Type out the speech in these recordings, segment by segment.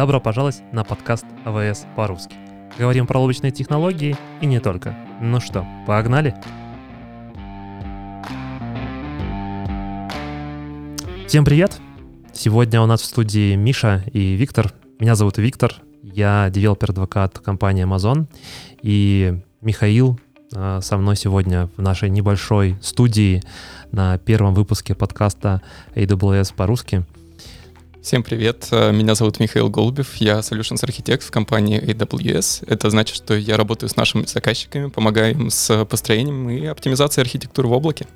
Добро пожаловать на подкаст AWS по-русски. Говорим про облачные технологии и не только. Ну что, погнали? Всем привет! Сегодня у нас в студии Миша и Виктор. Меня зовут Виктор, я developer advocate компании Amazon. И Михаил а, со мной сегодня в нашей небольшой студии на первом выпуске подкаста AWS по-русски — Всем привет, э, меня зовут Михаил Голубев, я Solutions Architect в компании AWS. Это значит, что я работаю с нашими заказчиками, помогаю им с построением и оптимизацией архитектуры в облаке.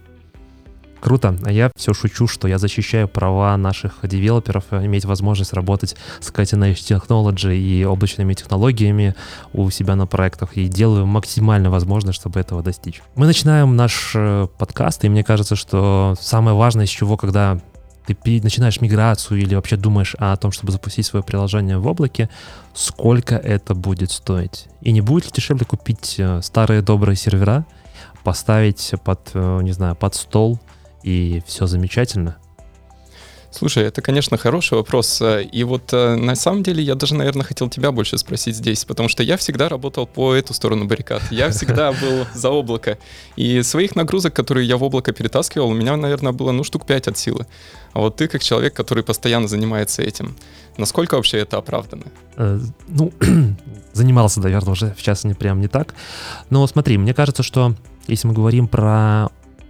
Круто. А я все шучу, что я защищаю права наших девелоперов иметь возможность работать с Cutting Edge Technology и облачными технологиями у себя на проектах и делаю максимально возможно, чтобы этого достичь. Мы начинаем наш э, подкаст, и мне кажется, что самое важное, с чего, когда ты начинаешь миграцию или вообще думаешь о том, чтобы запустить свое приложение в облаке, сколько это будет стоить. И не будет ли дешевле купить э, старые добрые сервера, поставить под, э, не знаю, под стол, и все замечательно? Слушай, это, конечно, хороший вопрос. И вот э, на самом деле я даже, наверное, хотел тебя больше спросить здесь, потому что я всегда работал по эту сторону баррикад. Я всегда был за облако. И своих нагрузок, которые я в облако перетаскивал, у меня, наверное, было, ну, штук 5 от силы. А вот ты, как человек, который постоянно занимается этим, насколько вообще это оправдано? Э, ну, занимался, наверное, уже сейчас не прям не так. Но смотри, мне кажется, что если мы говорим про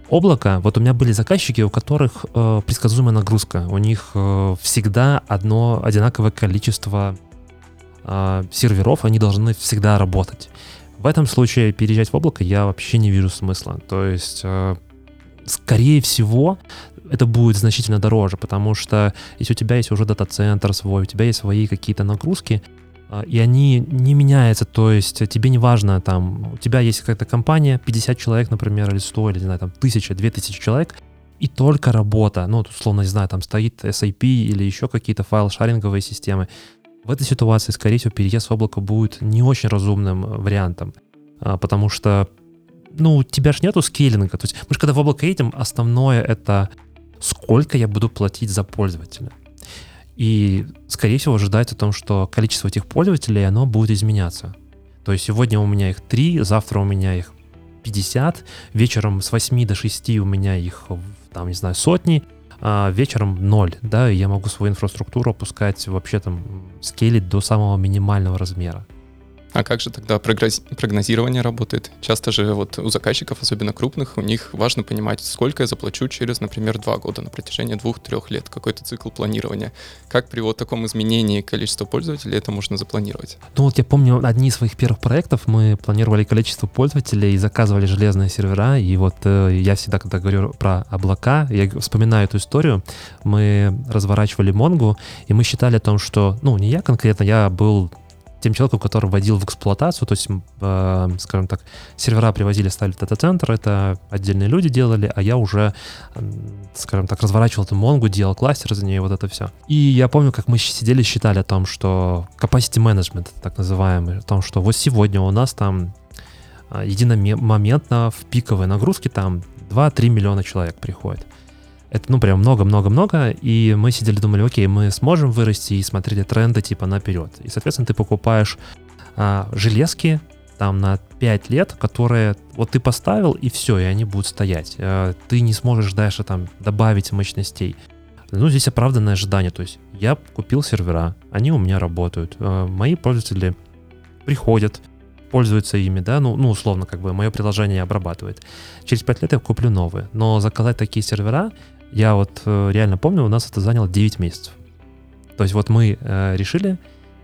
облако, вот у меня были заказчики, у которых э, предсказуемая нагрузка. У них э, всегда одно одинаковое количество э, серверов, они должны всегда работать. В этом случае переезжать в облако я вообще не вижу смысла. То есть, э, скорее всего, это будет значительно дороже, потому что если у тебя есть уже дата-центр свой, у тебя есть свои какие-то нагрузки, и они не меняются, то есть тебе не важно, там, у тебя есть какая-то компания, 50 человек, например, или 100, или, не знаю, там, 1000, 2000 человек, и только работа, ну, условно, не знаю, там стоит SAP или еще какие-то файл-шаринговые системы. В этой ситуации, скорее всего, переезд в облако будет не очень разумным вариантом, а, потому что, ну, у тебя же нету скейлинга, то есть мы же когда в облако едем, основное это сколько я буду платить за пользователя. И, скорее всего, ожидается о том, что количество этих пользователей, оно будет изменяться. То есть сегодня у меня их 3, завтра у меня их 50, вечером с 8 до 6 у меня их, там, не знаю, сотни, а вечером 0, да, и я могу свою инфраструктуру опускать вообще там, скейлить до самого минимального размера. А как же тогда прогнозирование работает? Часто же вот у заказчиков, особенно крупных, у них важно понимать, сколько я заплачу через, например, два года на протяжении двух-трех лет, какой-то цикл планирования. Как при вот таком изменении количества пользователей это можно запланировать? Ну вот я помню, одни из своих первых проектов мы планировали количество пользователей и заказывали железные сервера, и вот э, я всегда, когда говорю про облака, я вспоминаю эту историю, мы разворачивали Монгу, и мы считали о том, что, ну не я конкретно, я был тем человеком, который вводил в эксплуатацию, то есть, э, скажем так, сервера привозили, ставили в дата-центр, это отдельные люди делали, а я уже, скажем так, разворачивал эту Монгу, делал кластер за нее, вот это все. И я помню, как мы сидели, считали о том, что capacity management, так называемый, о том, что вот сегодня у нас там э, единомоментно в пиковой нагрузке там 2-3 миллиона человек приходит. Это, ну, прям много-много-много, и мы сидели, думали, окей, мы сможем вырасти и смотрели тренды типа наперед. И, соответственно, ты покупаешь а, железки там на 5 лет, которые вот ты поставил, и все, и они будут стоять. А, ты не сможешь дальше там добавить мощностей. Ну, здесь оправданное ожидание. То есть я купил сервера, они у меня работают. А, мои пользователи приходят, пользуются ими, да, ну, ну, условно, как бы мое приложение обрабатывает. Через 5 лет я куплю новые. Но заказать такие сервера я вот э, реально помню, у нас это заняло 9 месяцев. То есть вот мы э, решили,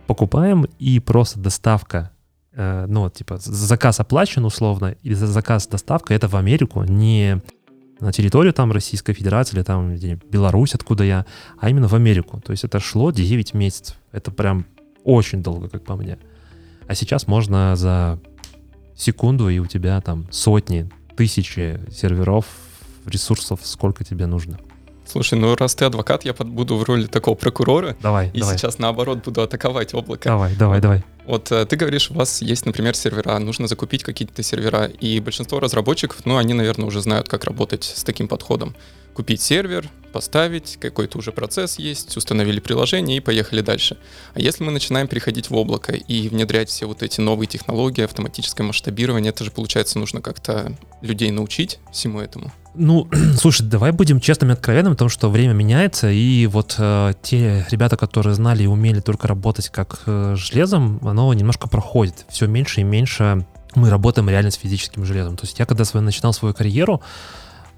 покупаем, и просто доставка, э, ну типа заказ оплачен условно, и заказ доставка это в Америку, не на территорию там Российской Федерации или там Беларусь, откуда я, а именно в Америку. То есть это шло 9 месяцев. Это прям очень долго, как по мне. А сейчас можно за секунду, и у тебя там сотни, тысячи серверов ресурсов, сколько тебе нужно. Слушай, ну раз ты адвокат, я буду в роли такого прокурора. Давай, И давай. сейчас наоборот буду атаковать облако. Давай, давай, давай. Вот э, ты говоришь, у вас есть, например, сервера, нужно закупить какие-то сервера, и большинство разработчиков, ну, они, наверное, уже знают, как работать с таким подходом. Купить сервер, поставить, какой-то уже процесс есть, установили приложение и поехали дальше. А если мы начинаем переходить в облако и внедрять все вот эти новые технологии, автоматическое масштабирование, это же, получается, нужно как-то людей научить всему этому. Ну, слушай, давай будем честными и откровенными, потому что время меняется, и вот э, те ребята, которые знали и умели только работать как э, железом, оно немножко проходит. Все меньше и меньше мы работаем реально с физическим железом. То есть я когда свой, начинал свою карьеру,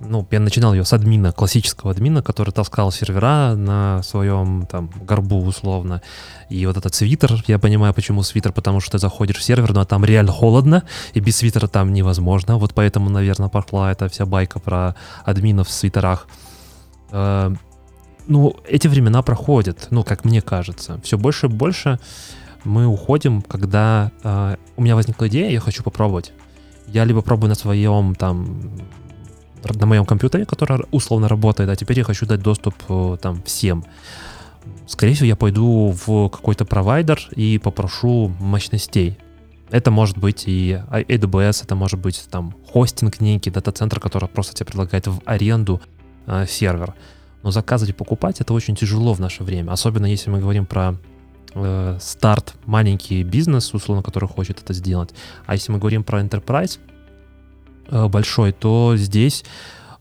ну, я начинал ее с админа, классического админа, который таскал сервера на своем там горбу условно. И вот этот свитер, я понимаю, почему свитер, потому что ты заходишь в сервер, но ну, а там реально холодно, и без свитера там невозможно. Вот поэтому, наверное, пошла эта вся байка про админов в свитерах. Э, ну, эти времена проходят, ну, как мне кажется. Все больше и больше мы уходим, когда э, у меня возникла идея, я хочу попробовать. Я либо пробую на своем там на моем компьютере, который условно работает, а теперь я хочу дать доступ э, там всем. Скорее всего, я пойду в какой-то провайдер и попрошу мощностей. Это может быть и AWS, это может быть там хостинг некий, дата-центр, который просто тебе предлагает в аренду э, сервер. Но заказывать и покупать это очень тяжело в наше время, особенно если мы говорим про э, старт, маленький бизнес, условно, который хочет это сделать. А если мы говорим про enterprise, большой, то здесь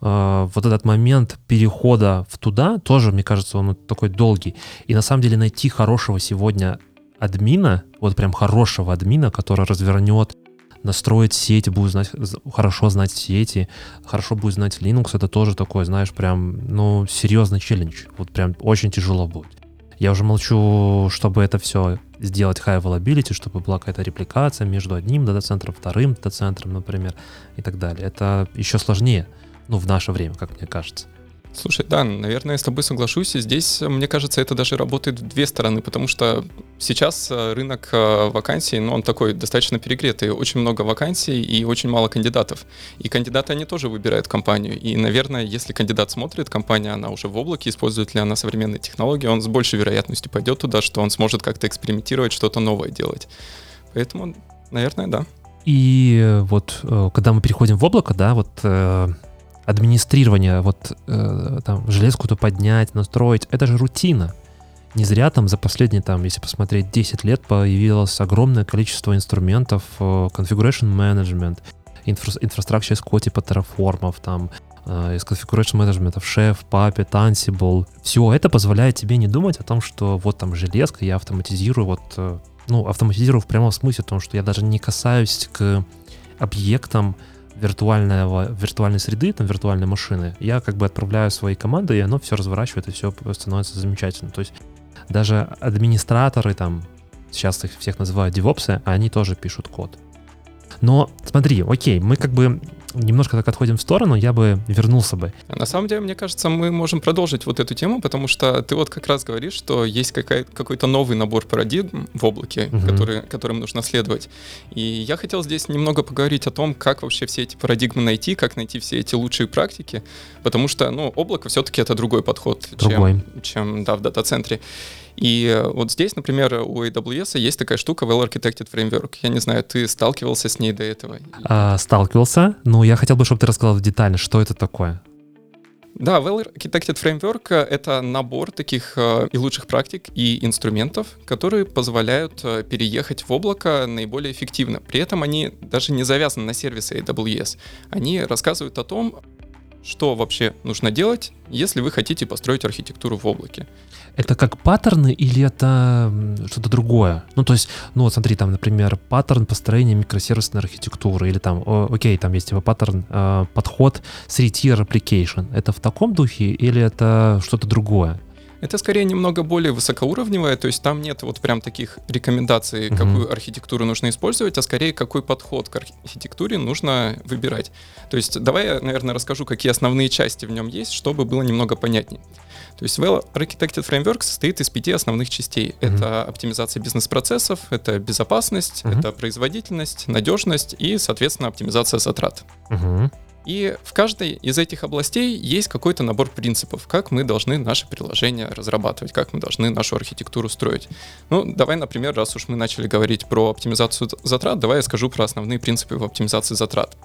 э, вот этот момент перехода в туда тоже, мне кажется, он такой долгий. И на самом деле найти хорошего сегодня админа, вот прям хорошего админа, который развернет, настроит сеть, будет знать, хорошо знать сети, хорошо будет знать Linux, это тоже такой, знаешь, прям, ну, серьезный челлендж. Вот прям очень тяжело будет. Я уже молчу, чтобы это все сделать high availability, чтобы была какая-то репликация между одним дата-центром, вторым дата-центром, например, и так далее. Это еще сложнее, ну, в наше время, как мне кажется. Слушай, да, наверное, я с тобой соглашусь. И здесь, мне кажется, это даже работает в две стороны, потому что сейчас э, рынок э, вакансий, ну, он такой достаточно перегретый. Очень много вакансий и очень мало кандидатов. И кандидаты, они тоже выбирают компанию. И, наверное, если кандидат смотрит, компания, она уже в облаке, использует ли она современные технологии, он с большей вероятностью пойдет туда, что он сможет как-то экспериментировать, что-то новое делать. Поэтому, наверное, да. И э, вот когда мы переходим в облако, да, вот администрирование, вот э, там железку-то поднять, настроить, это же рутина. Не зря там за последние, там, если посмотреть, 10 лет появилось огромное количество инструментов, э, configuration management, инфра- infrastructure as code типа Terraform, там, э, из configuration management, Chef, Puppet, Ansible. Все это позволяет тебе не думать о том, что вот там железка, я автоматизирую, вот, э, ну, автоматизирую в прямом смысле, потому что я даже не касаюсь к объектам, виртуального, виртуальной среды, там, виртуальной машины, я как бы отправляю свои команды, и оно все разворачивает, и все становится замечательно. То есть даже администраторы там, сейчас их всех называют девопсы, они тоже пишут код. Но смотри, окей, мы как бы немножко так отходим в сторону, я бы вернулся бы. На самом деле, мне кажется, мы можем продолжить вот эту тему, потому что ты вот как раз говоришь, что есть какой-то новый набор парадигм в облаке, угу. который, которым нужно следовать. И я хотел здесь немного поговорить о том, как вообще все эти парадигмы найти, как найти все эти лучшие практики, потому что, ну, облако все-таки это другой подход, другой. чем, чем да, в дата-центре. И вот здесь, например, у AWS есть такая штука Well Architected Framework. Я не знаю, ты сталкивался с ней до этого? А, сталкивался, но я хотел бы, чтобы ты рассказал детально, что это такое. Да, Well Architected Framework — это набор таких э, и лучших практик, и инструментов, которые позволяют э, переехать в облако наиболее эффективно. При этом они даже не завязаны на сервисы AWS. Они рассказывают о том, что вообще нужно делать, если вы хотите построить архитектуру в облаке. Это как паттерны или это что-то другое? Ну, то есть, ну, вот смотри, там, например, паттерн построения микросервисной архитектуры, или там, о, окей, там есть типа паттерн, э, подход three-tier application. Это в таком духе или это что-то другое? Это скорее немного более высокоуровневое, то есть там нет вот прям таких рекомендаций, mm-hmm. какую архитектуру нужно использовать, а скорее какой подход к архитектуре нужно выбирать. То есть давай я, наверное, расскажу, какие основные части в нем есть, чтобы было немного понятнее. То есть Well Architected Framework состоит из пяти основных частей. Mm-hmm. Это оптимизация бизнес-процессов, это безопасность, mm-hmm. это производительность, надежность и, соответственно, оптимизация затрат. Mm-hmm. И в каждой из этих областей есть какой-то набор принципов, как мы должны наше приложение разрабатывать, как мы должны нашу архитектуру строить. Ну, давай, например, раз уж мы начали говорить про оптимизацию затрат, давай я скажу про основные принципы в оптимизации затрат.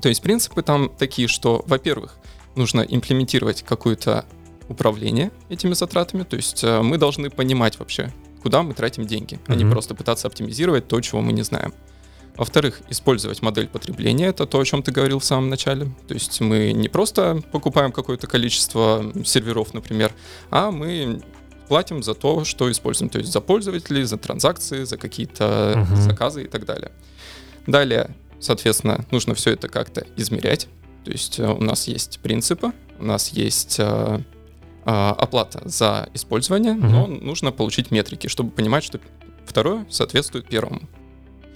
То есть принципы там такие, что, во-первых, нужно имплементировать какое-то управление этими затратами, то есть э, мы должны понимать вообще, куда мы тратим деньги, mm-hmm. а не просто пытаться оптимизировать то, чего мы не знаем. Во-вторых, использовать модель потребления, это то, о чем ты говорил в самом начале. То есть мы не просто покупаем какое-то количество серверов, например, а мы платим за то, что используем, то есть за пользователей, за транзакции, за какие-то uh-huh. заказы и так далее. Далее, соответственно, нужно все это как-то измерять. То есть э, у нас есть принципы, у нас есть э, э, оплата за использование, uh-huh. но нужно получить метрики, чтобы понимать, что второе соответствует первому.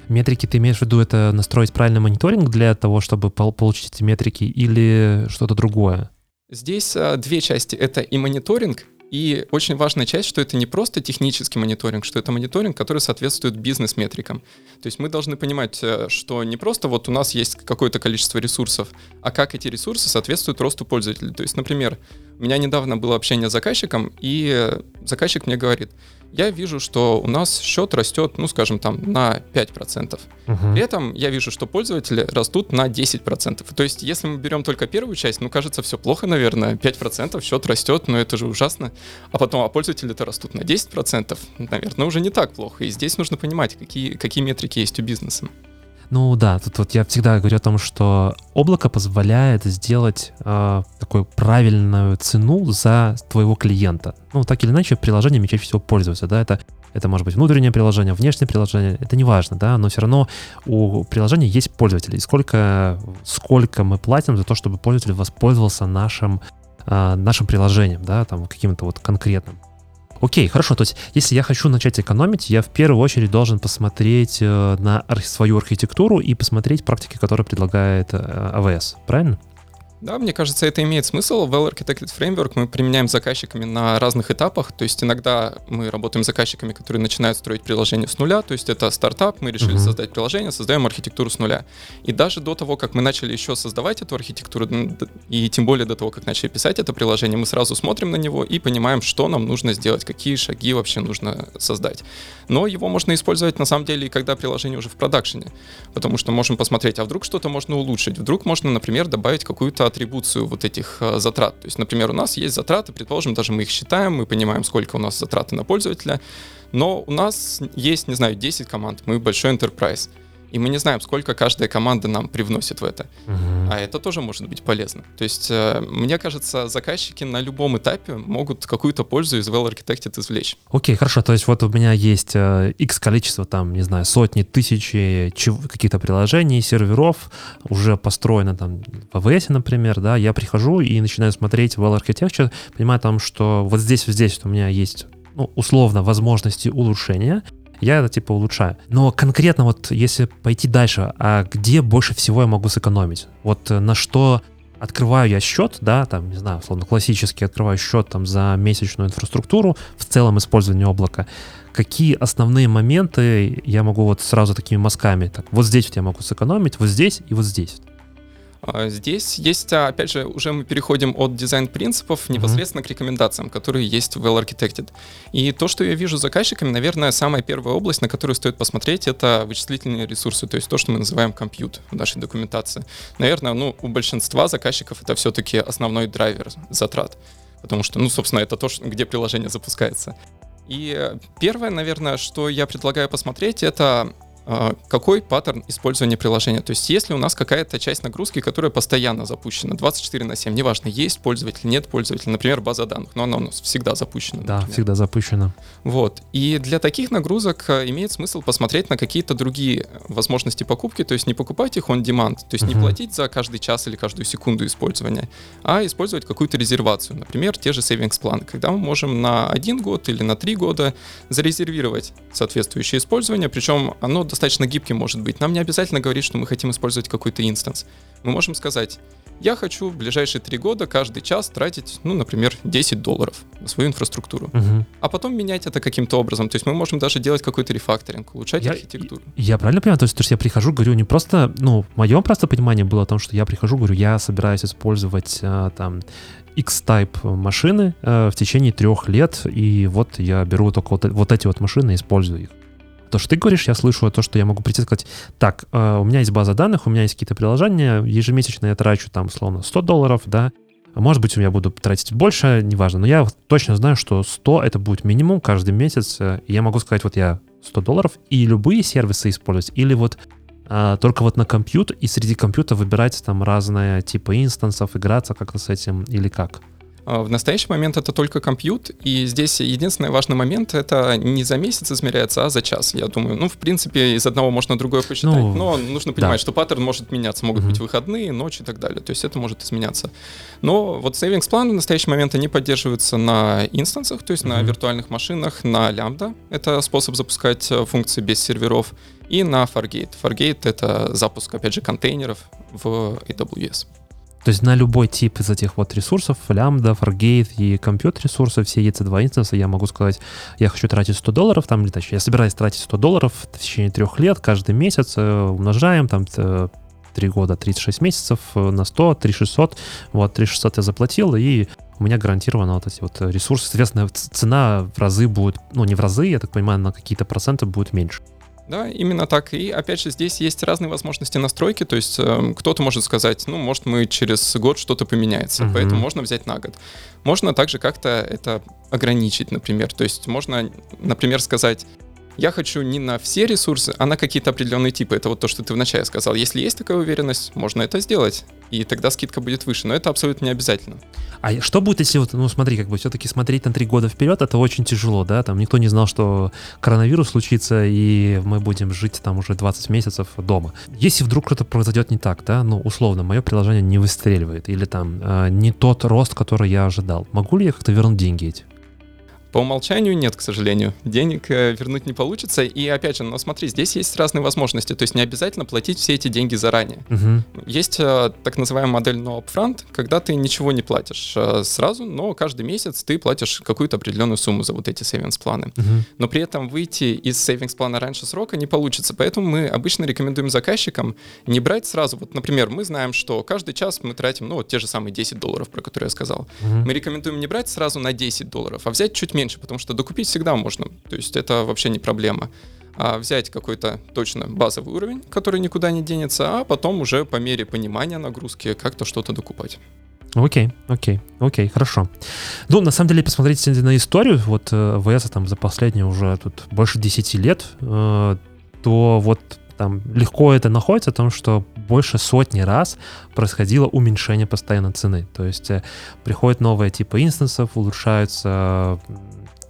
Метрики ты имеешь в виду это настроить правильный мониторинг для того, чтобы получить эти метрики или что-то другое? Здесь а, две части. Это и мониторинг, и очень важная часть, что это не просто технический мониторинг, что это мониторинг, который соответствует бизнес-метрикам. То есть мы должны понимать, э, что не просто вот у нас есть какое-то количество ресурсов, а как эти ресурсы соответствуют росту пользователей. То есть, например, у меня недавно было общение с заказчиком, и заказчик мне говорит, я вижу, что у нас счет растет, ну, скажем, там, на 5%. Угу. При этом я вижу, что пользователи растут на 10%. То есть, если мы берем только первую часть, ну, кажется, все плохо, наверное. 5% счет растет, но это же ужасно. А потом, а пользователи-то растут на 10%. Наверное, уже не так плохо. И здесь нужно понимать, какие, какие метрики есть у бизнеса. Ну да, тут вот я всегда говорю о том, что облако позволяет сделать э, такую правильную цену за твоего клиента. Ну, так или иначе, приложениями чаще всего пользуются, да, это это может быть внутреннее приложение, внешнее приложение, это не важно, да, но все равно у приложения есть пользователи. И сколько, сколько мы платим за то, чтобы пользователь воспользовался нашим, э, нашим приложением, да, там каким-то вот конкретным. Окей, хорошо. То есть, если я хочу начать экономить, я в первую очередь должен посмотреть э, на свою архитектуру и посмотреть практики, которые предлагает э, AWS. Правильно? Да, мне кажется, это имеет смысл. Well Architected Framework мы применяем с заказчиками на разных этапах. То есть иногда мы работаем с заказчиками, которые начинают строить приложение с нуля. То есть это стартап, мы решили uh-huh. создать приложение, создаем архитектуру с нуля. И даже до того, как мы начали еще создавать эту архитектуру, и тем более до того, как начали писать это приложение, мы сразу смотрим на него и понимаем, что нам нужно сделать, какие шаги вообще нужно создать. Но его можно использовать на самом деле и когда приложение уже в продакшене. Потому что можем посмотреть, а вдруг что-то можно улучшить. Вдруг можно, например, добавить какую-то атрибуцию вот этих э, затрат. То есть, например, у нас есть затраты, предположим, даже мы их считаем, мы понимаем, сколько у нас затраты на пользователя, но у нас есть, не знаю, 10 команд, мы большой enterprise и мы не знаем, сколько каждая команда нам привносит в это. Uh-huh. А это тоже может быть полезно. То есть, э, мне кажется, заказчики на любом этапе могут какую-то пользу из Well Architected извлечь. Окей, okay, хорошо. То есть, вот у меня есть э, X количество, там, не знаю, сотни, тысячи каких-то приложений, серверов, уже построено там в AWS, например, да, я прихожу и начинаю смотреть Well Architecture, понимаю там, что вот здесь, вот здесь у меня есть ну, условно, возможности улучшения, я это типа улучшаю. Но конкретно вот если пойти дальше, а где больше всего я могу сэкономить? Вот э, на что открываю я счет, да, там, не знаю, условно, классический открываю счет там за месячную инфраструктуру в целом использование облака, какие основные моменты я могу вот сразу такими мазками, так, вот здесь вот я могу сэкономить, вот здесь и вот здесь. А, здесь есть, а, опять же, уже мы переходим от дизайн-принципов непосредственно mm-hmm. к рекомендациям, которые есть в Well Architected. И то, что я вижу заказчиками, наверное, самая первая область, на которую стоит посмотреть, это вычислительные ресурсы, то есть то, что мы называем компьют в нашей документации. Наверное, ну, у большинства заказчиков это все-таки основной драйвер затрат, потому что, ну, собственно, это то, где приложение запускается. И первое, наверное, что я предлагаю посмотреть, это какой паттерн использования приложения. То есть если у нас какая-то часть нагрузки, которая постоянно запущена, 24 на 7, неважно, есть пользователь, нет пользователя, например, база данных, но она у нас всегда запущена. Да, например. всегда запущена. Вот. И для таких нагрузок а, имеет смысл посмотреть на какие-то другие возможности покупки, то есть не покупать их on demand, то есть uh-huh. не платить за каждый час или каждую секунду использования, а использовать какую-то резервацию, например, те же savings планы, когда мы можем на один год или на три года зарезервировать соответствующее использование, причем оно достаточно достаточно гибким может быть. Нам не обязательно говорить, что мы хотим использовать какой-то инстанс. Мы можем сказать, я хочу в ближайшие три года каждый час тратить, ну, например, 10 долларов на свою инфраструктуру. Угу. А потом менять это каким-то образом. То есть мы можем даже делать какой-то рефакторинг, улучшать я, архитектуру. Я правильно понимаю? То есть, то есть я прихожу, говорю, не просто, ну, в моем просто понимании было о том, что я прихожу, говорю, я собираюсь использовать а, там X-Type машины а, в течение трех лет, и вот я беру только вот, вот эти вот машины и использую их. То, что ты говоришь, я слышу то, что я могу прийти и сказать, так, э, у меня есть база данных, у меня есть какие-то приложения, ежемесячно я трачу там, условно, 100 долларов, да, Может быть, у меня буду тратить больше, неважно, но я точно знаю, что 100 это будет минимум каждый месяц. И я могу сказать, вот я 100 долларов и любые сервисы использовать, или вот а, только вот на компьютер, и среди компьютера выбирать там разные типы инстансов, играться как-то с этим, или как? А, в настоящий момент это только компьют, и здесь единственный важный момент — это не за месяц измеряется, а за час, я думаю. Ну, в принципе, из одного можно другое посчитать, ну, но нужно понимать, да. что паттерн может меняться, могут угу. быть выходные, ночи и так далее, то есть это может изменяться. Но вот savings планы в настоящий момент, они поддерживаются на инстансах, то есть угу. на виртуальных машинах, на Lambda, это способ запускать э, функции без серверов, и на Fargate. Fargate — это запуск, опять же, контейнеров в AWS. То есть на любой тип из этих вот ресурсов, Lambda, Fargate и компьютер ресурсы, все EC2 инстансы, я могу сказать, я хочу тратить 100 долларов, там, или точнее, я собираюсь тратить 100 долларов в течение трех лет, каждый месяц, э, умножаем, там, 3 года, 36 месяцев э, на 100, 3600, вот, 3600 я заплатил, и у меня гарантировано вот эти вот ресурсы, соответственно, цена в разы будет, ну, не в разы, я так понимаю, на какие-то проценты будет меньше. Да, именно так. И опять же, здесь есть разные возможности настройки. То есть э, кто-то может сказать, ну, может, мы через год что-то поменяется, uh-huh. поэтому можно взять на год. Можно также как-то это ограничить, например. То есть можно, например, сказать, я хочу не на все ресурсы, а на какие-то определенные типы. Это вот то, что ты вначале сказал. Если есть такая уверенность, можно это сделать, и тогда скидка будет выше, но это абсолютно не обязательно. А что будет, если вот, ну смотри, как бы все-таки смотреть на три года вперед, это очень тяжело, да, там никто не знал, что коронавирус случится, и мы будем жить там уже 20 месяцев дома. Если вдруг что-то произойдет не так, да, ну условно, мое приложение не выстреливает, или там э, не тот рост, который я ожидал, могу ли я как-то вернуть деньги эти? По умолчанию нет, к сожалению. Денег э, вернуть не получится. И опять же, но смотри, здесь есть разные возможности. То есть не обязательно платить все эти деньги заранее. Угу. Есть э, так называемая модель no upfront, когда ты ничего не платишь э, сразу, но каждый месяц ты платишь какую-то определенную сумму за вот эти savings планы. Угу. Но при этом выйти из savings плана раньше срока не получится. Поэтому мы обычно рекомендуем заказчикам не брать сразу. Вот, например, мы знаем, что каждый час мы тратим, ну, вот те же самые 10 долларов, про которые я сказал. Угу. Мы рекомендуем не брать сразу на 10 долларов, а взять чуть меньше, потому что докупить всегда можно. То есть это вообще не проблема. А взять какой-то точно базовый уровень, который никуда не денется, а потом уже по мере понимания нагрузки как-то что-то докупать. Окей, окей, окей, хорошо. Ну, на самом деле, посмотреть на историю, вот э, ВС там за последние уже тут больше 10 лет, э, то вот там легко это находится, о том, что больше сотни раз происходило уменьшение постоянно цены. То есть э, приходят новые типы инстансов, улучшаются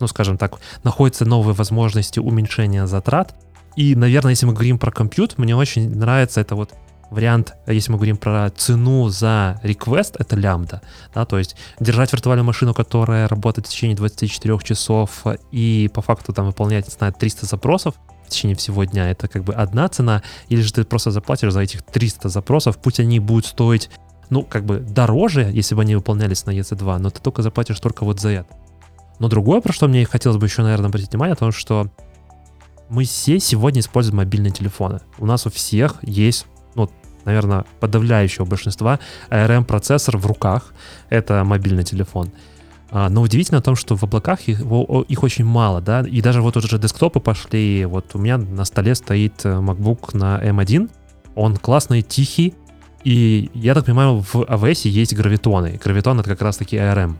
ну, скажем так, находятся новые возможности уменьшения затрат. И, наверное, если мы говорим про компьютер, мне очень нравится это вот вариант, если мы говорим про цену за request, это лямбда, да, то есть держать виртуальную машину, которая работает в течение 24 часов и по факту там выполнять, не знаю, 300 запросов в течение всего дня, это как бы одна цена, или же ты просто заплатишь за этих 300 запросов, пусть они будут стоить, ну, как бы дороже, если бы они выполнялись на EC2, но ты только заплатишь только вот за это. Но другое, про что мне хотелось бы еще, наверное, обратить внимание, о том, что мы все сегодня используем мобильные телефоны. У нас у всех есть, ну, наверное, подавляющего большинства ARM-процессор в руках. Это мобильный телефон. А, но удивительно о том, что в облаках их, их очень мало, да, и даже вот уже десктопы пошли, вот у меня на столе стоит э, MacBook на M1, он классный, тихий, и я так понимаю, в AWS есть гравитоны. Гравитон — это как раз-таки ARM.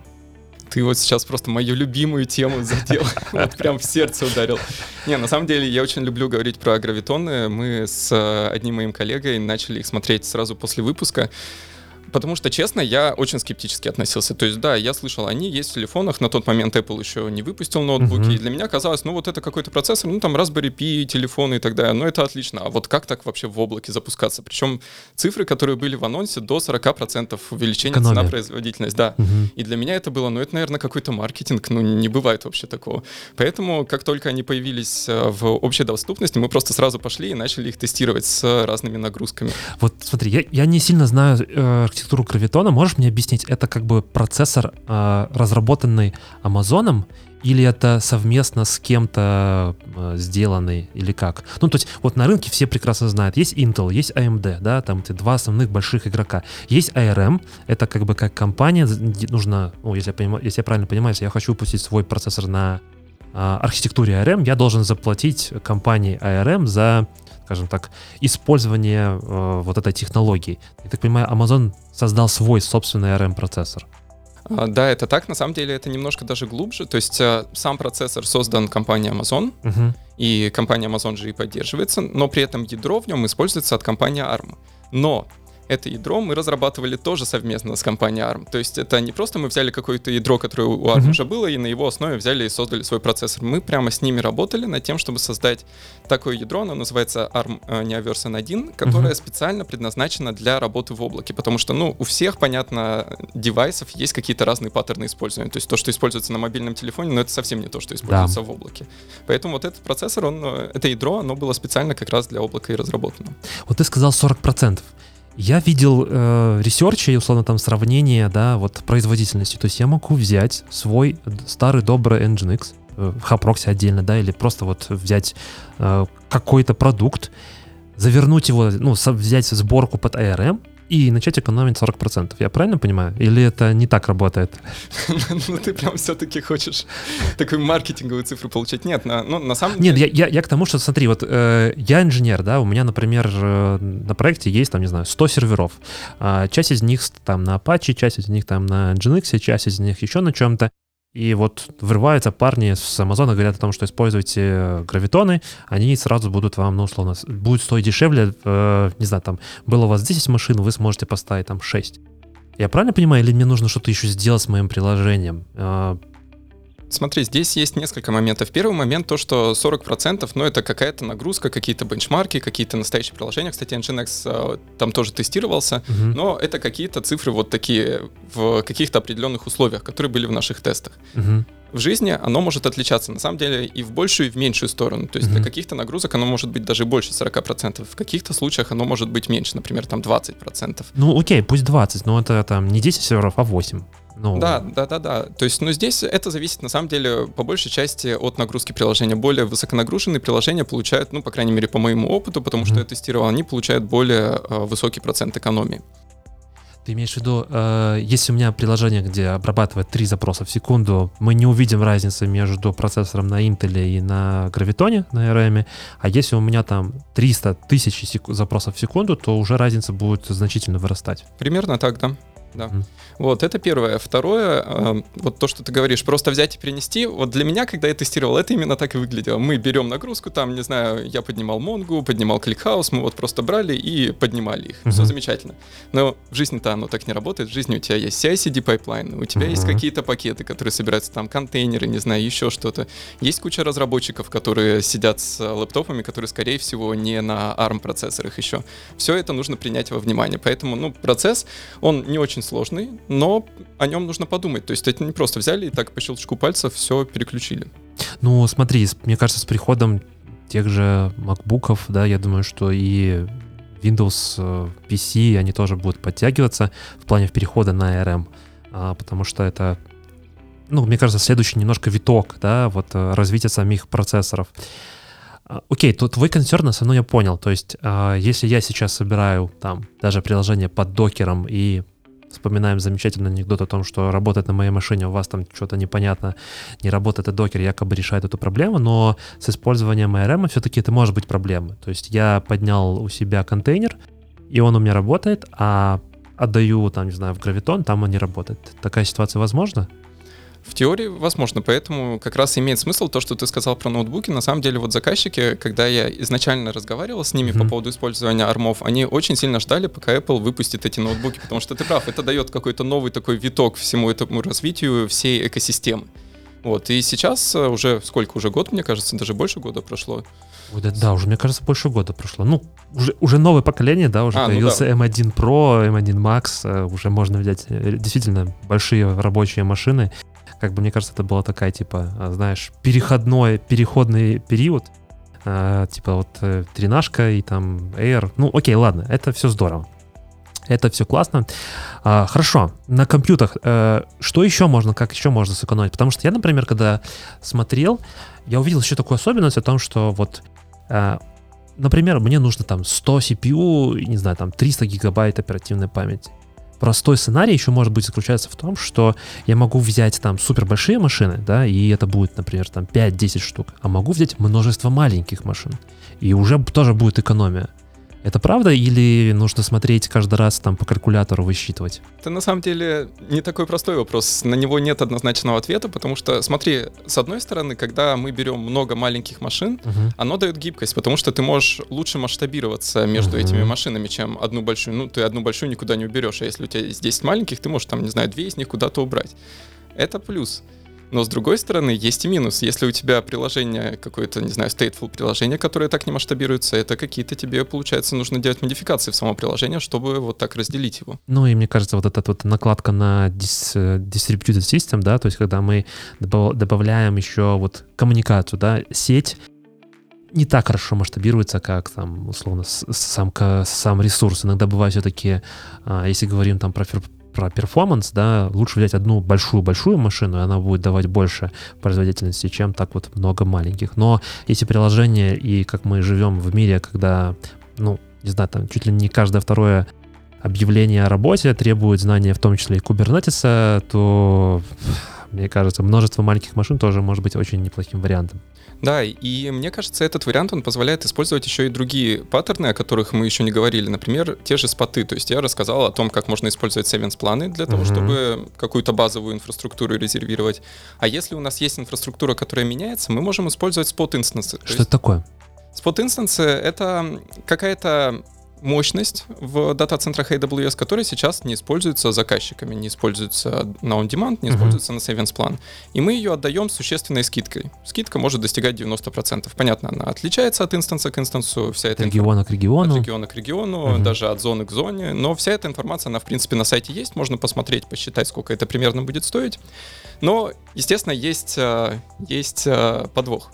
Ты вот сейчас просто мою любимую тему задел, вот прям в сердце ударил. Не, на самом деле я очень люблю говорить про гравитоны. Мы с э, одним моим коллегой начали их смотреть сразу после выпуска. Потому что, честно, я очень скептически относился. То есть, да, я слышал, они есть в телефонах. На тот момент Apple еще не выпустил ноутбуки. Uh-huh. И для меня казалось, ну вот это какой-то процессор, ну там Raspberry Pi, телефоны и так далее. Ну это отлично. А вот как так вообще в облаке запускаться? Причем цифры, которые были в анонсе, до 40% увеличения Экономия. цена производительность. Да. Uh-huh. И для меня это было, ну это, наверное, какой-то маркетинг. Ну не бывает вообще такого. Поэтому, как только они появились э, в общей доступности, мы просто сразу пошли и начали их тестировать с разными нагрузками. Вот смотри, я, я не сильно знаю э, архитектуру гравитона, можешь мне объяснить, это как бы процессор, э, разработанный Амазоном, или это совместно с кем-то э, сделанный, или как? Ну, то есть, вот на рынке все прекрасно знают, есть Intel, есть AMD, да, там эти два основных больших игрока. Есть ARM, это как бы как компания, нужно, ну, если я, понимаю, если я правильно понимаю, если я хочу выпустить свой процессор на архитектуре ARM я должен заплатить компании ARM за, скажем так, использование э, вот этой технологии. Я так понимаю, Amazon создал свой собственный ARM-процессор. А, да, это так. На самом деле это немножко даже глубже. То есть э, сам процессор создан компанией Amazon, uh-huh. и компания Amazon же и поддерживается, но при этом ядро в нем используется от компании ARM. Но это ядро мы разрабатывали тоже совместно с компанией ARM. То есть это не просто мы взяли какое-то ядро, которое у ARM mm-hmm. уже было, и на его основе взяли и создали свой процессор. Мы прямо с ними работали над тем, чтобы создать такое ядро, оно называется ARM э, Neoversion 1, которое mm-hmm. специально предназначено для работы в облаке, потому что, ну, у всех, понятно, девайсов есть какие-то разные паттерны использования. То есть то, что используется на мобильном телефоне, но это совсем не то, что используется да. в облаке. Поэтому вот этот процессор, он, э, это ядро, оно было специально как раз для облака и разработано. Вот ты сказал 40%. Я видел э, ресерчи, условно, там сравнение, да, вот производительности. То есть я могу взять свой старый добрый Nginx, э, Haproxy отдельно, да, или просто вот взять э, какой-то продукт, завернуть его, ну, взять сборку под ARM, и начать экономить 40%. Я правильно понимаю? Или это не так работает? Ну, ты прям все-таки хочешь такую маркетинговую цифру получать. Нет, ну, на самом деле... Нет, я к тому, что, смотри, вот э, я инженер, да, у меня, например, э, на проекте есть, там, не знаю, 100 серверов. А, часть из них там на Apache, часть из них там на Nginx, часть из них еще на чем-то. И вот врываются парни с Амазона, говорят о том, что используйте гравитоны, они сразу будут вам, ну, условно, будет стоить дешевле, э, не знаю, там, было у вас 10 машин, вы сможете поставить там 6. Я правильно понимаю, или мне нужно что-то еще сделать с моим приложением? Э, Смотри, здесь есть несколько моментов. Первый момент то, что 40%, ну, это какая-то нагрузка, какие-то бенчмарки, какие-то настоящие приложения. Кстати, Nginx э, там тоже тестировался, uh-huh. но это какие-то цифры вот такие в каких-то определенных условиях, которые были в наших тестах. Uh-huh. В жизни оно может отличаться, на самом деле, и в большую, и в меньшую сторону. То есть uh-huh. для каких-то нагрузок оно может быть даже больше 40%. В каких-то случаях оно может быть меньше, например, там 20%. Ну, окей, пусть 20, но это там не 10 серверов, а 8. Ну... Да, да, да, да. То есть, ну, здесь это зависит, на самом деле, по большей части от нагрузки приложения. Более высоконагруженные приложения получают, ну, по крайней мере, по моему опыту, потому mm-hmm. что я тестировал, они получают более э, высокий процент экономии. Ты имеешь в виду, э, если у меня приложение, где обрабатывает три запроса в секунду, мы не увидим разницы между процессором на Intel и на Гравитоне, на ARM, а если у меня там 300 тысяч запросов в секунду, то уже разница будет значительно вырастать. Примерно так, да да. Mm. Вот, это первое. Второе, э, вот то, что ты говоришь, просто взять и принести. Вот для меня, когда я тестировал, это именно так и выглядело. Мы берем нагрузку, там, не знаю, я поднимал Монгу, поднимал ClickHouse, мы вот просто брали и поднимали их. Mm-hmm. Все замечательно. Но в жизни-то оно так не работает. В жизни у тебя есть CI-CD pipeline, у тебя mm-hmm. есть какие-то пакеты, которые собираются там, контейнеры, не знаю, еще что-то. Есть куча разработчиков, которые сидят с лэптопами, которые, скорее всего, не на ARM процессорах еще. Все это нужно принять во внимание. Поэтому, ну, процесс, он не очень сложный, но о нем нужно подумать. То есть это не просто взяли и так по щелчку пальцев все переключили. Ну, смотри, мне кажется, с приходом тех же MacBook'ов, да, я думаю, что и Windows э, PC, они тоже будут подтягиваться в плане перехода на ARM, а, потому что это, ну, мне кажется, следующий немножко виток, да, вот э, развития самих процессоров. А, окей, тут твой концерн, основной я понял. То есть, а, если я сейчас собираю там даже приложение под докером и вспоминаем замечательный анекдот о том, что работает на моей машине, у вас там что-то непонятно, не работает, и докер якобы решает эту проблему, но с использованием ARM все-таки это может быть проблемой. То есть я поднял у себя контейнер, и он у меня работает, а отдаю, там, не знаю, в гравитон, там он не работает. Такая ситуация возможна? В теории возможно, поэтому как раз имеет смысл то, что ты сказал про ноутбуки. На самом деле вот заказчики, когда я изначально разговаривал с ними mm-hmm. по поводу использования армов, они очень сильно ждали, пока Apple выпустит эти ноутбуки, потому что ты прав, это дает какой-то новый такой виток всему этому развитию всей экосистемы. Вот, и сейчас э, уже, сколько, уже год, мне кажется, даже больше года прошло. Ой, да, да, уже, мне кажется, больше года прошло. Ну, уже, уже новое поколение, да, уже а, ну появился ну да. M1 Pro, M1 Max, э, уже можно взять э, действительно большие рабочие машины как бы мне кажется, это была такая, типа, а, знаешь, переходной, переходный период, э, типа вот э, тренажка и там Air. Ну, окей, ладно, это все здорово. Это все классно. А, хорошо, на компьютерах э, что еще можно, как еще можно сэкономить? Потому что я, например, когда смотрел, я увидел еще такую особенность о том, что вот, э, например, мне нужно там 100 CPU, не знаю, там 300 гигабайт оперативной памяти. Простой сценарий еще может быть заключается в том, что я могу взять там супер большие машины, да, и это будет, например, там 5-10 штук, а могу взять множество маленьких машин, и уже тоже будет экономия. Это правда или нужно смотреть каждый раз там по калькулятору высчитывать? Это на самом деле не такой простой вопрос. На него нет однозначного ответа, потому что, смотри, с одной стороны, когда мы берем много маленьких машин, uh-huh. оно дает гибкость, потому что ты можешь лучше масштабироваться между uh-huh. этими машинами, чем одну большую. Ну, ты одну большую никуда не уберешь, а если у тебя есть 10 маленьких, ты можешь там, не знаю, две из них куда-то убрать. Это плюс. Но с другой стороны, есть и минус. Если у тебя приложение какое-то, не знаю, stateful приложение, которое так не масштабируется, это какие-то тебе, получается, нужно делать модификации в само приложение, чтобы вот так разделить его. Ну и мне кажется, вот эта вот накладка на dis, distributed system, да, то есть когда мы добавляем еще вот коммуникацию, да, сеть, не так хорошо масштабируется, как там, условно, сам, сам ресурс. Иногда бывает все-таки, а, если говорим там про про перформанс, да, лучше взять одну большую-большую машину, и она будет давать больше производительности, чем так вот много маленьких. Но эти приложения, и как мы живем в мире, когда, ну, не знаю, там чуть ли не каждое второе объявление о работе требует знания, в том числе и кубернетиса, то, мне кажется, множество маленьких машин тоже может быть очень неплохим вариантом. Да, и мне кажется, этот вариант, он позволяет использовать еще и другие паттерны, о которых мы еще не говорили. Например, те же споты. То есть я рассказал о том, как можно использовать Sevens планы для того, mm-hmm. чтобы какую-то базовую инфраструктуру резервировать. А если у нас есть инфраструктура, которая меняется, мы можем использовать спот-инстансы. Что это такое? Спот-инстансы — это какая-то мощность в дата-центрах AWS, которая сейчас не используется заказчиками, не используется на on-demand, не используется uh-huh. на savings план. И мы ее отдаем с существенной скидкой. Скидка может достигать 90%. Понятно, она отличается от инстанса к инстансу. Вся эта региона к региону. От региона к региону, uh-huh. даже от зоны к зоне. Но вся эта информация, она в принципе на сайте есть. Можно посмотреть, посчитать, сколько это примерно будет стоить. Но, естественно, есть, э, есть э, подвох.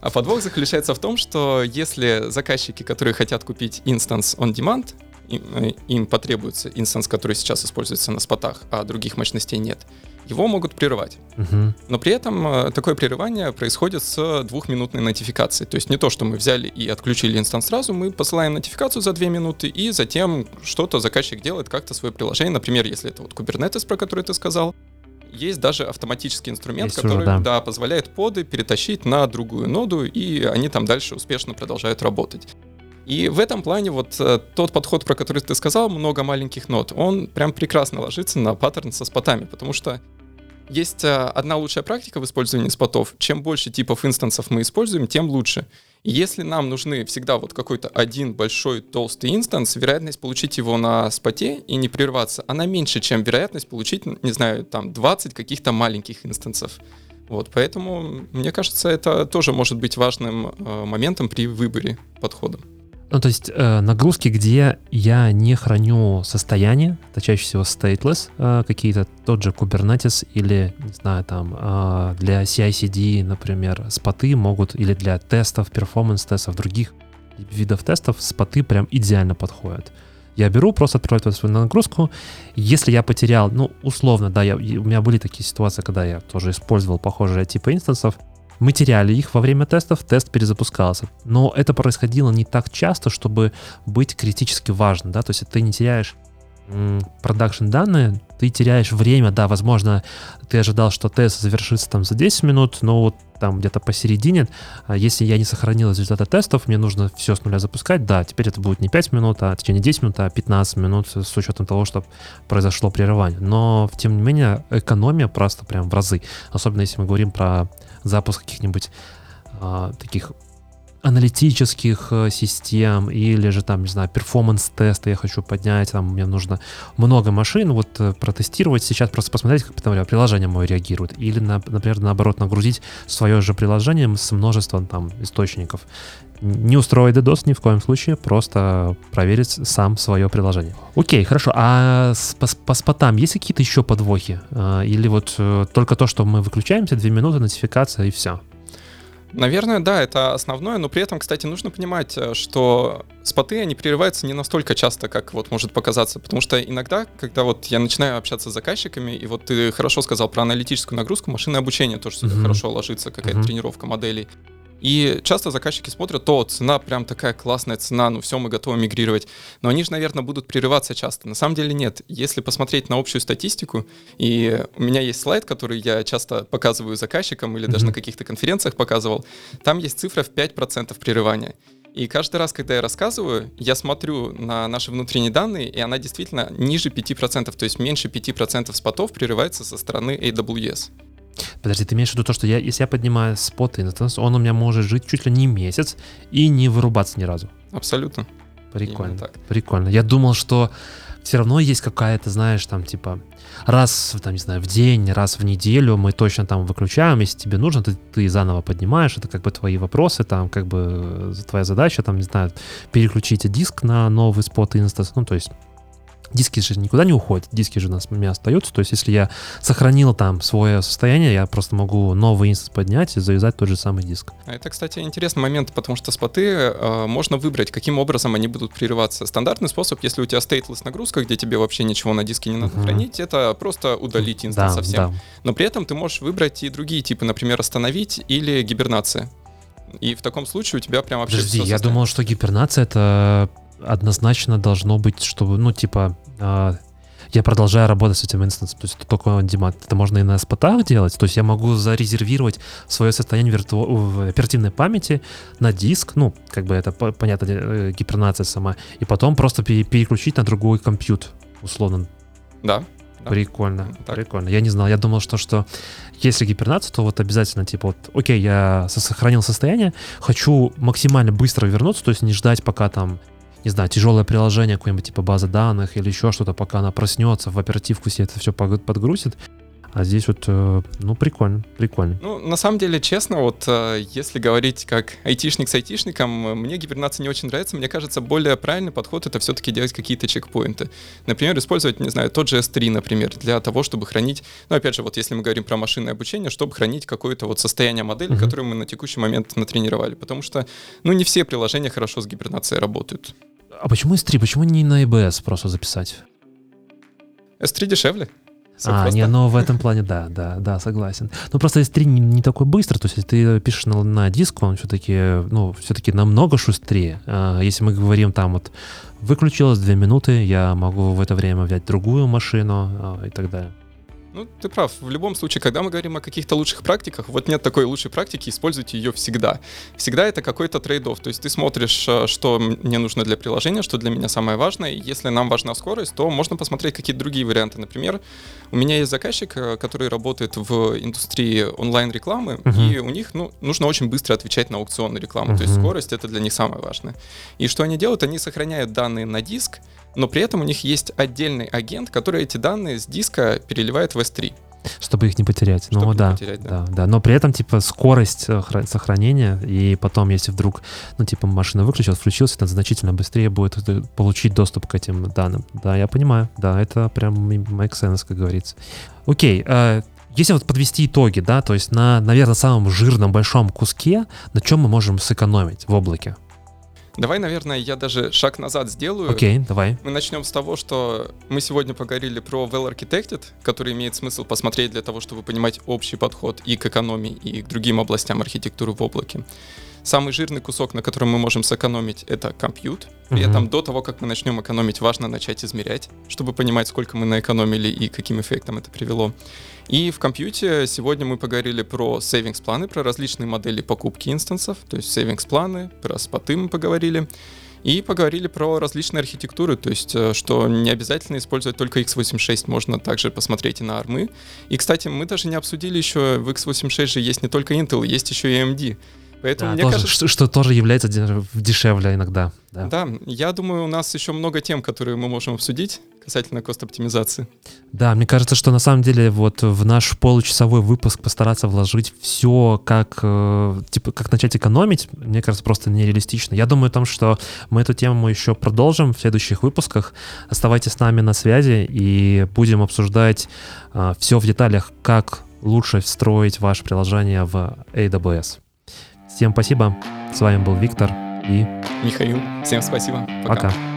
А подвох заключается в том, что если заказчики, которые хотят купить instance on demand, им, э, им потребуется instance, который сейчас используется на spot ах, а других мощностей нет, его могут прерывать. Uh-huh. Но при этом э, такое прерывание происходит с двухминутной нотификацией. То есть не то, что мы взяли и отключили instance сразу, мы посылаем нотификацию за две минуты, и затем что-то заказчик делает как-то свое приложение. Например, если это вот Kubernetes, про который ты сказал, есть даже автоматический инструмент, есть который уже, да. Да, позволяет поды перетащить на другую ноду, и они там дальше успешно продолжают работать. И в этом плане вот э, тот подход, про который ты сказал, много маленьких нод, он прям прекрасно ложится на паттерн со спотами, потому что есть э, одна лучшая практика в использовании спотов. Чем больше типов инстансов мы используем, тем лучше. Если нам нужны всегда вот какой-то один большой толстый инстанс, вероятность получить его на споте и не прерваться, она меньше, чем вероятность получить, не знаю, там 20 каких-то маленьких инстансов. Вот, поэтому, мне кажется, это тоже может быть важным э, моментом при выборе подхода. Ну, то есть э, нагрузки, где я не храню состояние, это чаще всего stateless, э, какие-то тот же Kubernetes или, не знаю, там э, для CI/CD, например, споты могут, или для тестов, перформанс-тестов, других видов тестов, споты прям идеально подходят. Я беру, просто отправляю свою нагрузку. Если я потерял, ну, условно, да, я, у меня были такие ситуации, когда я тоже использовал похожие типы инстансов, мы теряли их во время тестов, тест перезапускался. Но это происходило не так часто, чтобы быть критически важным, да, то есть ты не теряешь продакшн данные, ты теряешь время, да, возможно, ты ожидал, что тест завершится там за 10 минут, но вот там где-то посередине, а если я не сохранил результаты тестов, мне нужно все с нуля запускать, да, теперь это будет не 5 минут, а в течение 10 минут, а 15 минут с учетом того, что произошло прерывание. Но, тем не менее, экономия просто прям в разы, особенно если мы говорим про запуск каких-нибудь а, таких аналитических э, систем или же там, не знаю, перформанс-тесты я хочу поднять, там мне нужно много машин, вот э, протестировать сейчас, просто посмотреть, как например, приложение мое реагирует. Или, например, наоборот, нагрузить свое же приложение с множеством там источников. Не устроить DDoS ни в коем случае, просто проверить сам свое приложение. Окей, хорошо. А с, по, по спотам есть какие-то еще подвохи? А, или вот э, только то, что мы выключаемся, две минуты, нотификация и все? Наверное, да, это основное, но при этом, кстати, нужно понимать, э, что споты, они прерываются не настолько часто, как вот может показаться, потому что иногда, когда вот я начинаю общаться с заказчиками, и вот ты хорошо сказал про аналитическую нагрузку, машинное обучение тоже сюда mm-hmm. хорошо ложится, какая-то mm-hmm. тренировка моделей. И часто заказчики смотрят, то цена прям такая классная цена, ну все, мы готовы мигрировать. Но они же, наверное, будут прерываться часто. На самом деле нет. Если посмотреть на общую статистику, и у меня есть слайд, который я часто показываю заказчикам или даже mm-hmm. на каких-то конференциях показывал, там есть цифра в 5% прерывания. И каждый раз, когда я рассказываю, я смотрю на наши внутренние данные, и она действительно ниже 5%, то есть меньше 5% спотов прерывается со стороны AWS. Подожди, ты имеешь в виду то, что я, если я поднимаю спот инстанс, он у меня может жить чуть ли не месяц и не вырубаться ни разу? Абсолютно. Прикольно. так. Прикольно. Я думал, что все равно есть какая-то, знаешь, там типа раз, там, не знаю, в день, раз в неделю мы точно там выключаем, если тебе нужно, ты, ты заново поднимаешь, это как бы твои вопросы, там как бы твоя задача, там, не знаю, переключить диск на новый spot instance, ну, то есть диски же никуда не уходят, диски же у нас у меня остаются, то есть если я сохранил там свое состояние, я просто могу новый instance поднять и завязать тот же самый диск. А это, кстати, интересный момент, потому что spot ы э, можно выбрать, каким образом они будут прерываться. Стандартный способ, если у тебя stateless нагрузка, где тебе вообще ничего на диске не надо uh-huh. хранить, это просто удалить instance да, совсем. Да. Но при этом ты можешь выбрать и другие типы, например, остановить или гибернация. И в таком случае у тебя прям вообще Подожди, я думал, что гибернация это однозначно должно быть, чтобы, ну, типа, э, я продолжаю работать с этим инстансом. То есть это только on demand. Это можно и на спотах делать. То есть я могу зарезервировать свое состояние вирту... в оперативной памяти на диск. Ну, как бы это понятно, э, гипернация сама. И потом просто переключить на другой компьютер, условно. Да. Прикольно, так. прикольно. Я не знал, я думал, что, что если гипернация, то вот обязательно, типа, вот, окей, я сохранил состояние, хочу максимально быстро вернуться, то есть не ждать, пока там не знаю, тяжелое приложение, какое-нибудь типа база данных или еще что-то, пока она проснется, в оперативку себе это все подгрузит. А здесь вот, э, ну, прикольно, прикольно. Ну, на самом деле, честно, вот э, если говорить как айтишник с айтишником, мне гибернация не очень нравится. Мне кажется, более правильный подход — это все-таки делать какие-то чекпоинты. Например, использовать, не знаю, тот же S3, например, для того, чтобы хранить, ну, опять же, вот если мы говорим про машинное обучение, чтобы хранить какое-то вот состояние модели, uh-huh. которую мы на текущий момент натренировали. Потому что, ну, не все приложения хорошо с гибернацией работают. А почему S3? Почему не на EBS просто записать? S3 дешевле. Все а, просто. не, ну в этом плане, да, да, да, согласен. Ну просто S3 не, не такой быстрый, то есть если ты пишешь на, на диск, он все-таки, ну, все-таки намного шустрее. А, если мы говорим там вот, выключилось две минуты, я могу в это время взять другую машину а, и так далее. Ну, ты прав. В любом случае, когда мы говорим о каких-то лучших практиках, вот нет такой лучшей практики, используйте ее всегда. Всегда это какой-то trade-off. То есть ты смотришь, э, что мне нужно для приложения, что для меня самое важное. Если нам важна скорость, то можно посмотреть какие-то другие варианты. Например, у меня есть заказчик, э, который работает в индустрии онлайн-рекламы, uh-huh. и у них ну, нужно очень быстро отвечать на аукционную рекламу. Uh-huh. То есть скорость — это для них самое важное. И что они делают? Они сохраняют данные на диск, но при этом у них есть отдельный агент, который эти данные с диска переливает в S3. Чтобы их не потерять. Чтобы ну да, потерять, да. да, да. Но при этом, типа, скорость э, сохранения, и потом, если вдруг, ну, типа, машина выключилась, включилась, это значительно быстрее будет получить доступ к этим данным. Да, я понимаю. Да, это прям make sense, как говорится. Окей, э, если вот подвести итоги, да, то есть на, наверное, самом жирном большом куске, на чем мы можем сэкономить в облаке? Давай, наверное, я даже шаг назад сделаю. Окей, okay, давай. Мы начнем с того, что мы сегодня поговорили про Well Architected, который имеет смысл посмотреть для того, чтобы понимать общий подход и к экономии, и к другим областям архитектуры в облаке. Самый жирный кусок, на котором мы можем сэкономить, это компьют. При uh-huh. этом до того, как мы начнем экономить, важно начать измерять, чтобы понимать, сколько мы наэкономили и каким эффектом это привело. И в компьюте сегодня мы поговорили про savings планы, про различные модели покупки инстансов, то есть savings планы, про споты мы поговорили. И поговорили про различные архитектуры, то есть э, что не обязательно использовать только x86, можно также посмотреть и на армы. И, кстати, мы даже не обсудили еще, в x86 же есть не только Intel, есть еще и AMD. Поэтому да, мне тоже, кажется, что, что тоже является дешевле иногда. Да. да, я думаю, у нас еще много тем, которые мы можем обсудить касательно кост-оптимизации. Да, мне кажется, что на самом деле вот в наш получасовой выпуск постараться вложить все, как, э, типа, как начать экономить, мне кажется, просто нереалистично. Я думаю о том, что мы эту тему еще продолжим в следующих выпусках. Оставайтесь с нами на связи и будем обсуждать э, все в деталях, как лучше встроить ваше приложение в AWS. Всем спасибо. С вами был Виктор и Михаил. Всем спасибо. Пока. Пока.